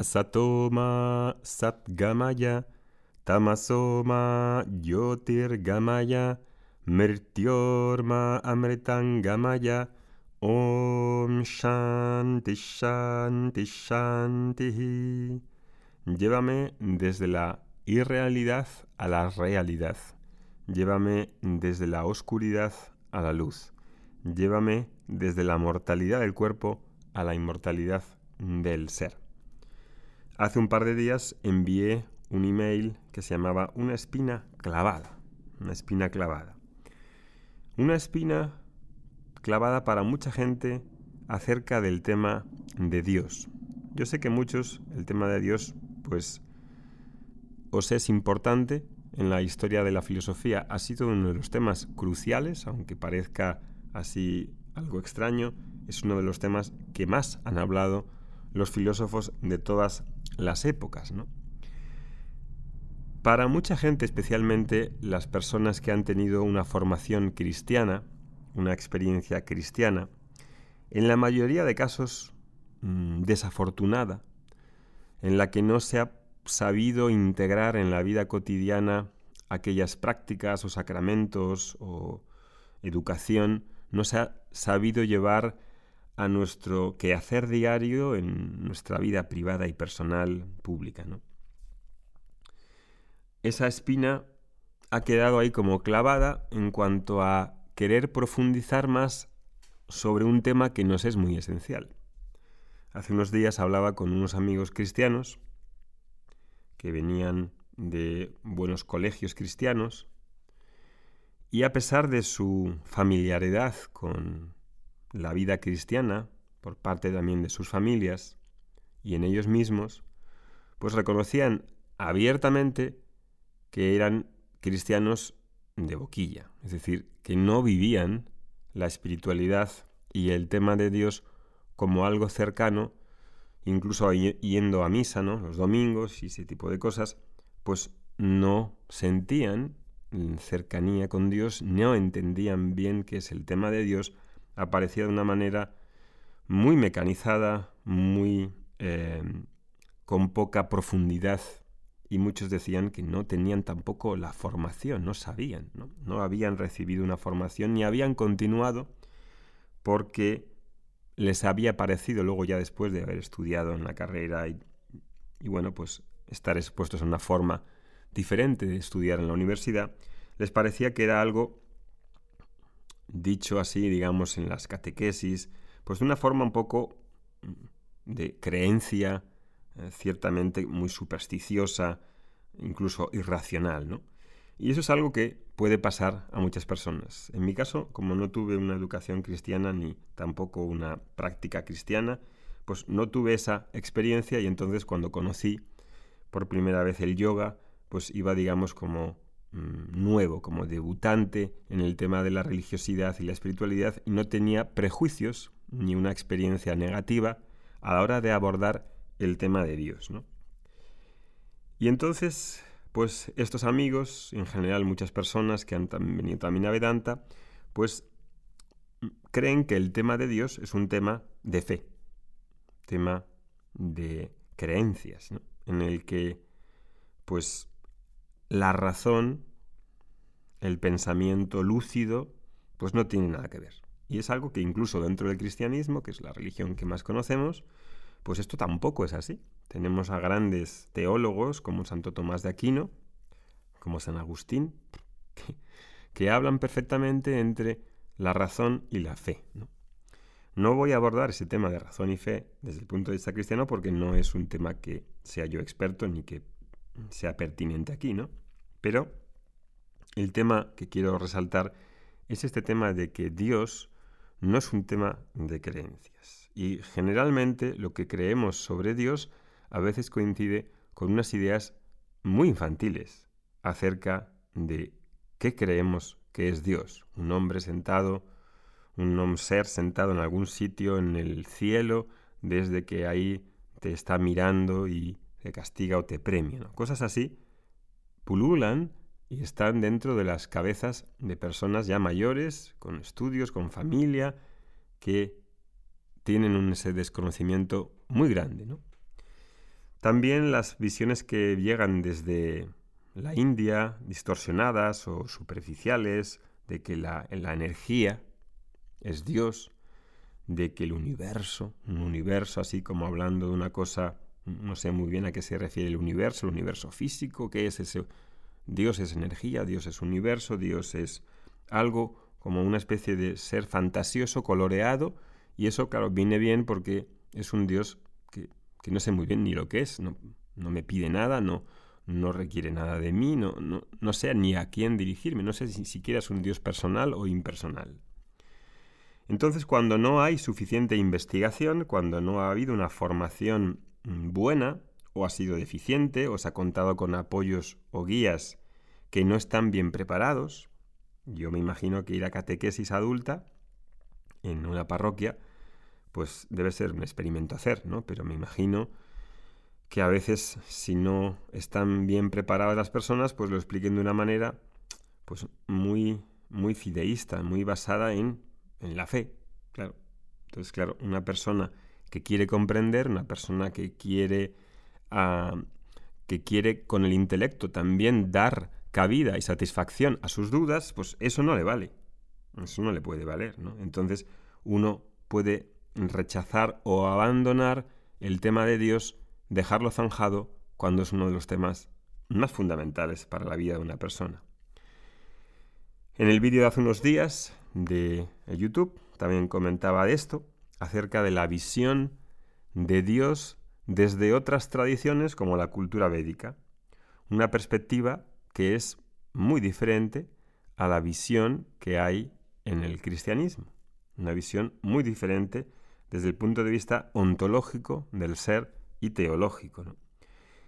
Asatoma Satgamaya, Tamasoma Yotirgamaya, Mirtyorma Amritangamaya, Om Shanti Shanti Shanti. Llévame desde la irrealidad a la realidad. Llévame desde la oscuridad a la luz. Llévame desde la mortalidad del cuerpo a la inmortalidad del ser. Hace un par de días envié un email que se llamaba Una espina clavada. Una espina clavada. Una espina clavada para mucha gente acerca del tema de Dios. Yo sé que muchos el tema de Dios pues os es importante en la historia de la filosofía. Ha sido uno de los temas cruciales, aunque parezca así algo extraño, es uno de los temas que más han hablado los filósofos de todas las épocas. ¿no? Para mucha gente, especialmente las personas que han tenido una formación cristiana, una experiencia cristiana, en la mayoría de casos mm, desafortunada, en la que no se ha sabido integrar en la vida cotidiana aquellas prácticas o sacramentos o educación, no se ha sabido llevar a nuestro quehacer diario en nuestra vida privada y personal pública. ¿no? Esa espina ha quedado ahí como clavada en cuanto a querer profundizar más sobre un tema que nos es muy esencial. Hace unos días hablaba con unos amigos cristianos que venían de buenos colegios cristianos y a pesar de su familiaridad con la vida cristiana por parte también de sus familias y en ellos mismos, pues reconocían abiertamente que eran cristianos de boquilla, es decir, que no vivían la espiritualidad y el tema de Dios como algo cercano, incluso yendo a misa, ¿no? Los domingos y ese tipo de cosas, pues no sentían cercanía con Dios, no entendían bien qué es el tema de Dios, aparecía de una manera muy mecanizada, muy eh, con poca profundidad y muchos decían que no tenían tampoco la formación, no sabían, no, habían recibido una formación ni habían continuado porque les había parecido luego ya después de haber estudiado en la carrera y, y bueno, pues estar expuestos a una forma diferente de estudiar en la universidad, les parecía que era algo dicho así, digamos, en las catequesis, pues de una forma un poco mm, de creencia, eh, ciertamente muy supersticiosa, incluso irracional, ¿no? Y eso es algo que puede pasar a muchas personas. En mi caso, como no tuve una educación cristiana ni tampoco una práctica cristiana, pues no tuve esa experiencia y entonces cuando conocí por primera vez el yoga, pues iba, digamos, como nuevo, como debutante en el tema de la religiosidad y la espiritualidad y no tenía prejuicios ni una experiencia negativa a la hora de abordar el tema de Dios. ¿no? Y entonces, pues estos amigos, en general muchas personas que han venido también a Vedanta, pues mm, creen que el tema de Dios es un tema de fe, tema de creencias, en el que pues la razón, el pensamiento lúcido, pues no tiene nada que ver. Y es algo que incluso dentro del cristianismo, que es la religión que más conocemos, pues esto tampoco es así. Tenemos a grandes teólogos como Santo Tomás de Aquino, como San Agustín, que, hablan perfectamente entre la razón y la fe. ¿no? no voy a abordar ese tema de razón y fe desde el punto de vista cristiano porque no es un tema que sea yo experto ni que sea pertinente aquí, ¿no? Pero el tema que quiero resaltar es este tema de que Dios no es un tema de creencias. Y generalmente lo que creemos sobre Dios a veces coincide con unas ideas muy infantiles acerca de qué creemos que es Dios. Un hombre sentado, un ser sentado en algún sitio en el cielo, desde que ahí te está mirando y te castiga o te premia. Cosas así y están dentro de las cabezas de personas ya mayores, con estudios, con familia, que tienen un, ese desconocimiento muy grande. También las visiones que llegan desde la India, distorsionadas o superficiales, de que la energía es Dios, de que el universo, un universo así como hablando de una cosa, no sé muy bien a qué se refiere el universo, el universo físico, ¿qué es ese? Dios es energía, Dios es universo, Dios es algo como una especie de ser fantasioso, coloreado, y eso, claro, viene bien porque es un Dios que, que no sé muy bien ni lo que es, no, no me pide nada, no, no requiere nada de mí, no, no, no sé ni a quién dirigirme, no sé si siquiera es un Dios personal o impersonal. Entonces, cuando no hay suficiente investigación, cuando no ha habido una formación buena, o ha sido deficiente, o se ha contado con apoyos o guías que no están bien preparados, yo me imagino que ir a catequesis adulta en una parroquia, pues debe ser un experimento hacer, ¿no? Pero me imagino que a veces si no están bien preparadas las personas, pues lo expliquen de una manera pues muy muy fideísta, muy basada en, en la fe, claro. Entonces, claro, una persona que quiere comprender, una persona que quiere ah, que quiere con el intelecto también dar cabida y satisfacción a sus dudas, pues eso no le vale. Eso no le puede valer, ¿no? Entonces, uno puede rechazar o abandonar el tema de Dios dejarlo zanjado cuando es uno de los temas más fundamentales para la vida de una persona. En el vídeo de hace unos días de YouTube también comentaba de esto, acerca de la visión de Dios desde otras tradiciones como la cultura védica, una perspectiva que es muy diferente a la visión que hay en el cristianismo, una visión muy diferente desde el punto de vista ontológico del ser y teológico.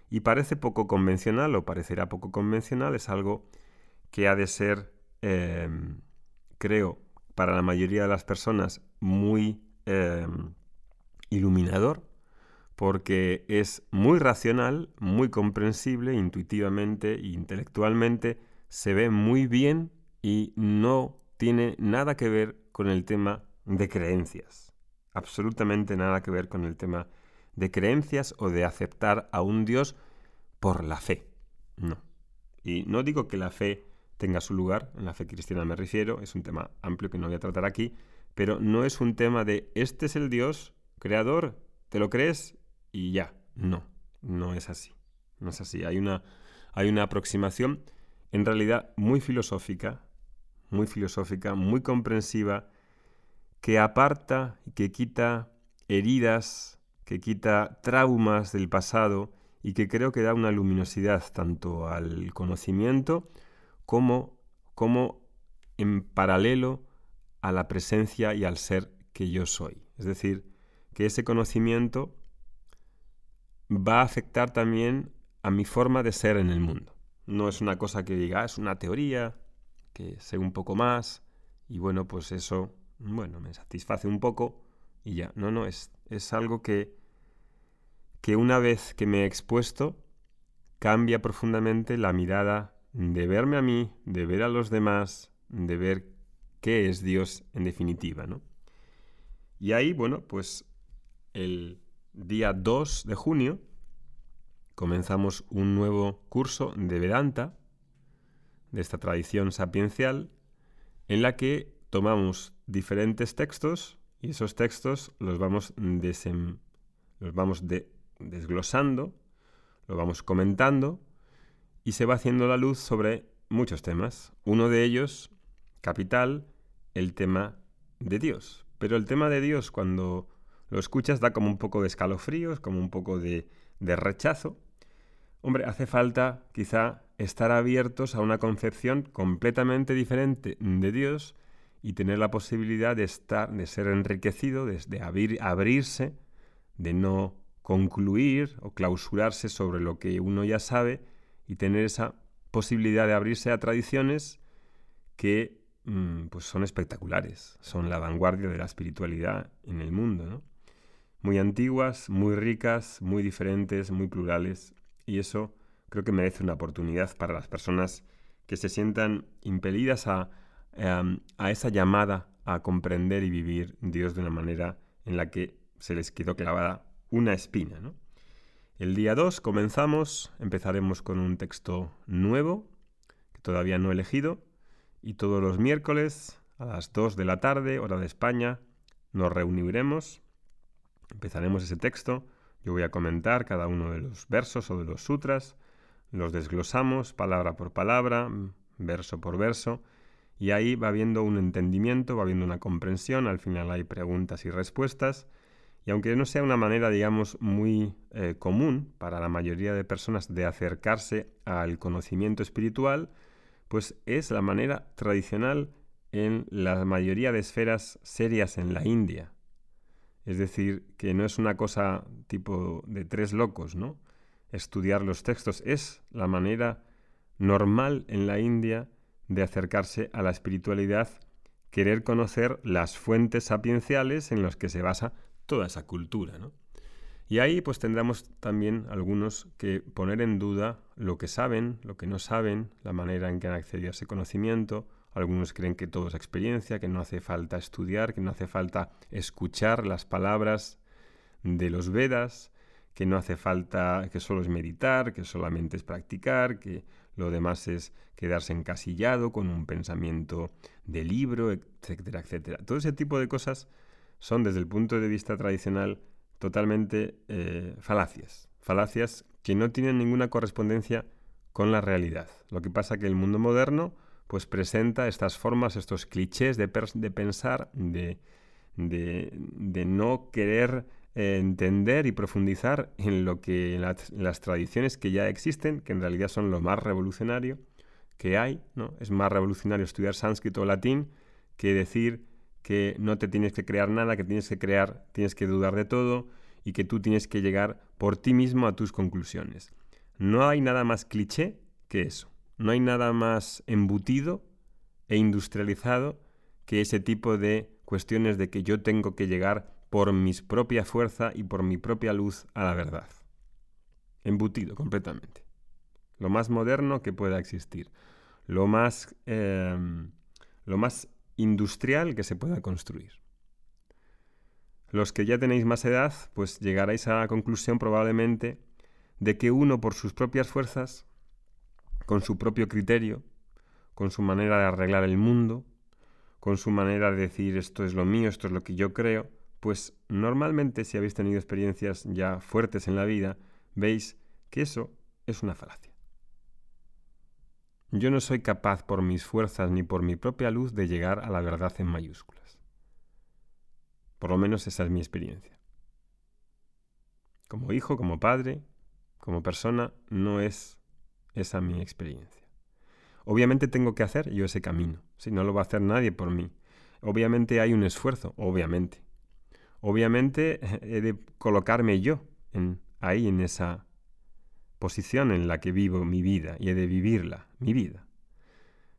Y parece poco convencional o parecerá poco convencional, es algo que ha de ser, em, creo, para la mayoría de las personas muy em, iluminador, porque es muy racional, muy comprensible, intuitivamente e intelectualmente, se ve muy bien y no tiene nada que ver con el tema de creencias. Absolutamente nada que ver con el tema de creencias o de aceptar a un Dios por la fe. No. Y no digo que la fe tenga su lugar, en la fe cristiana me refiero, es un tema amplio que no voy a tratar aquí, pero no es un tema de este es el Dios creador, ¿te lo crees? Y ya. No, no es así. No es así. Hay una, hay una aproximación en realidad muy filosófica, muy filosófica, muy comprensiva, que aparta y que quita heridas que quita traumas del pasado y que creo que da una luminosidad tanto al conocimiento como, como en paralelo a la presencia y al ser que yo soy. Es decir, que ese conocimiento va a afectar también a mi forma de ser en el mundo. No es una cosa que diga, ah, es una teoría, que sé un poco más, y bueno, pues eso, bueno, me satisface un poco y ya. No, no, es, es algo que, que una vez que me he expuesto, cambia profundamente la mirada de verme a mí, de ver a los demás, de ver qué es Dios en definitiva, ¿no? Y ahí, bueno, pues el día 2 de junio comenzamos un nuevo curso de Vedanta, de esta tradición sapiencial, en la que tomamos diferentes textos y esos textos los vamos, los vamos desglosando, lo vamos comentando y se va haciendo la luz sobre muchos temas. Uno de ellos, capital, el tema de Dios. Pero el tema de Dios cuando lo escuchas da como un poco de escalofríos, como un poco de, de rechazo. Hombre, hace falta quizá estar abiertos a una concepción completamente diferente de Dios y tener la posibilidad de estar, de ser enriquecido, de, abrir, abrirse, de no concluir o clausurarse sobre lo que uno ya sabe y tener esa posibilidad de abrirse a tradiciones que pues son espectaculares, son la vanguardia de la espiritualidad en el mundo, Muy antiguas, muy ricas, muy diferentes, muy plurales y eso creo que merece una oportunidad para las personas que se sientan impelidas a Em, a esa llamada a comprender y vivir Dios de una manera en la que se les quedó clavada una espina. El día 2 comenzamos, empezaremos con un texto nuevo, que todavía no he elegido, y todos los miércoles a las 2 de la tarde, hora de España, nos reuniremos, empezaremos ese texto, yo voy a comentar cada uno de los versos o de los sutras, los desglosamos palabra por palabra, verso por verso, y ahí va habiendo un entendimiento, va habiendo una comprensión, al final hay preguntas y respuestas, y aunque no sea una manera, digamos, muy eh, común para la mayoría de personas de acercarse al conocimiento espiritual, pues es la manera tradicional en la mayoría de esferas serias en la India. Es decir, que no es una cosa tipo de tres locos, ¿no? Estudiar los textos es la manera normal en la India de acercarse a la espiritualidad, querer conocer las fuentes sapienciales en las que se basa toda esa cultura. ¿no? Y ahí pues tendremos también algunos que poner en duda lo que saben, lo que no saben, la manera en que han accedido a ese conocimiento. Algunos creen que todo es experiencia, que no hace falta estudiar, que no hace falta escuchar las palabras de los Vedas, que no hace falta, que solo es meditar, que solamente es practicar, que lo demás es quedarse encasillado con un pensamiento de libro, etcétera, etcétera. Todo ese tipo de cosas son desde el punto de vista tradicional totalmente eh, falacias, falacias que no tienen ninguna correspondencia con la realidad. Lo que pasa que el mundo moderno pues presenta estas formas, estos clichés de, pensar, de, no querer eh, entender y profundizar en lo que las tradiciones que ya existen, que en realidad son lo más revolucionario que hay, ¿no? Es más revolucionario estudiar sánscrito o latín que decir que no te tienes que crear nada, que tienes que crear, tienes que dudar de todo y que tú tienes que llegar por ti mismo a tus conclusiones. No hay nada más cliché que eso. No hay nada más embutido e industrializado que ese tipo de cuestiones de que yo tengo que llegar por mi propia fuerza y por mi propia luz a la verdad. Embutido completamente. Lo más moderno que pueda existir. Lo más, eh, lo más industrial que se pueda construir. Los que ya tenéis más edad, pues llegaréis a la conclusión probablemente de que uno por sus propias fuerzas, con su propio criterio, con su manera de arreglar el mundo, con su manera de decir esto es lo mío, esto es lo que yo creo, pues normalmente si habéis tenido experiencias ya fuertes en la vida, veis que eso es una falacia. Yo no soy capaz por mis fuerzas ni por mi propia luz de llegar a la verdad en mayúsculas. Por lo menos esa es mi experiencia. Como hijo, como padre, como persona, no es esa mi experiencia. Obviamente tengo que hacer yo ese camino, si no lo va a hacer nadie por mí. Obviamente hay un esfuerzo, obviamente. Obviamente he de colocarme yo en, ahí en esa posición en la que vivo mi vida y he de vivirla, mi vida.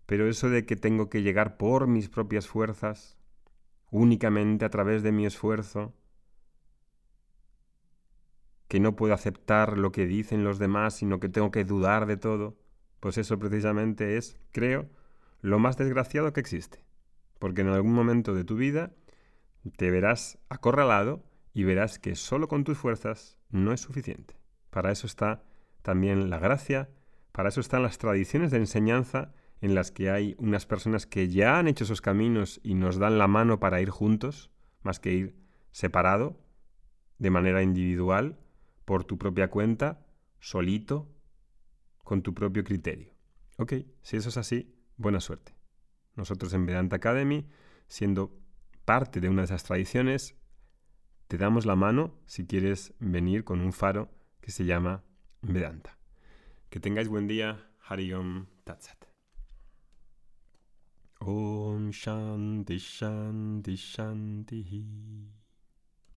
Pero eso de que tengo que llegar por mis propias fuerzas, únicamente a través de mi esfuerzo, que no puedo aceptar lo que dicen los demás, sino que tengo que dudar de todo, pues eso precisamente es, creo, lo más desgraciado que existe. Porque en algún momento de tu vida te verás acorralado y verás que solo con tus fuerzas no es suficiente. Para eso está también la gracia. Para eso están las tradiciones de enseñanza en las que hay unas personas que ya han hecho esos caminos y nos dan la mano para ir juntos, más que ir separado, de manera individual, por tu propia cuenta, solito, con tu propio criterio. Ok, si eso es así, buena suerte. Nosotros en Vedanta Academy, siendo parte de una de esas tradiciones, te damos la mano si quieres venir con un faro que se llama Vedanta. Que tengáis buen día. Hariom Tatsat. Om Shanti Shanti Shanti.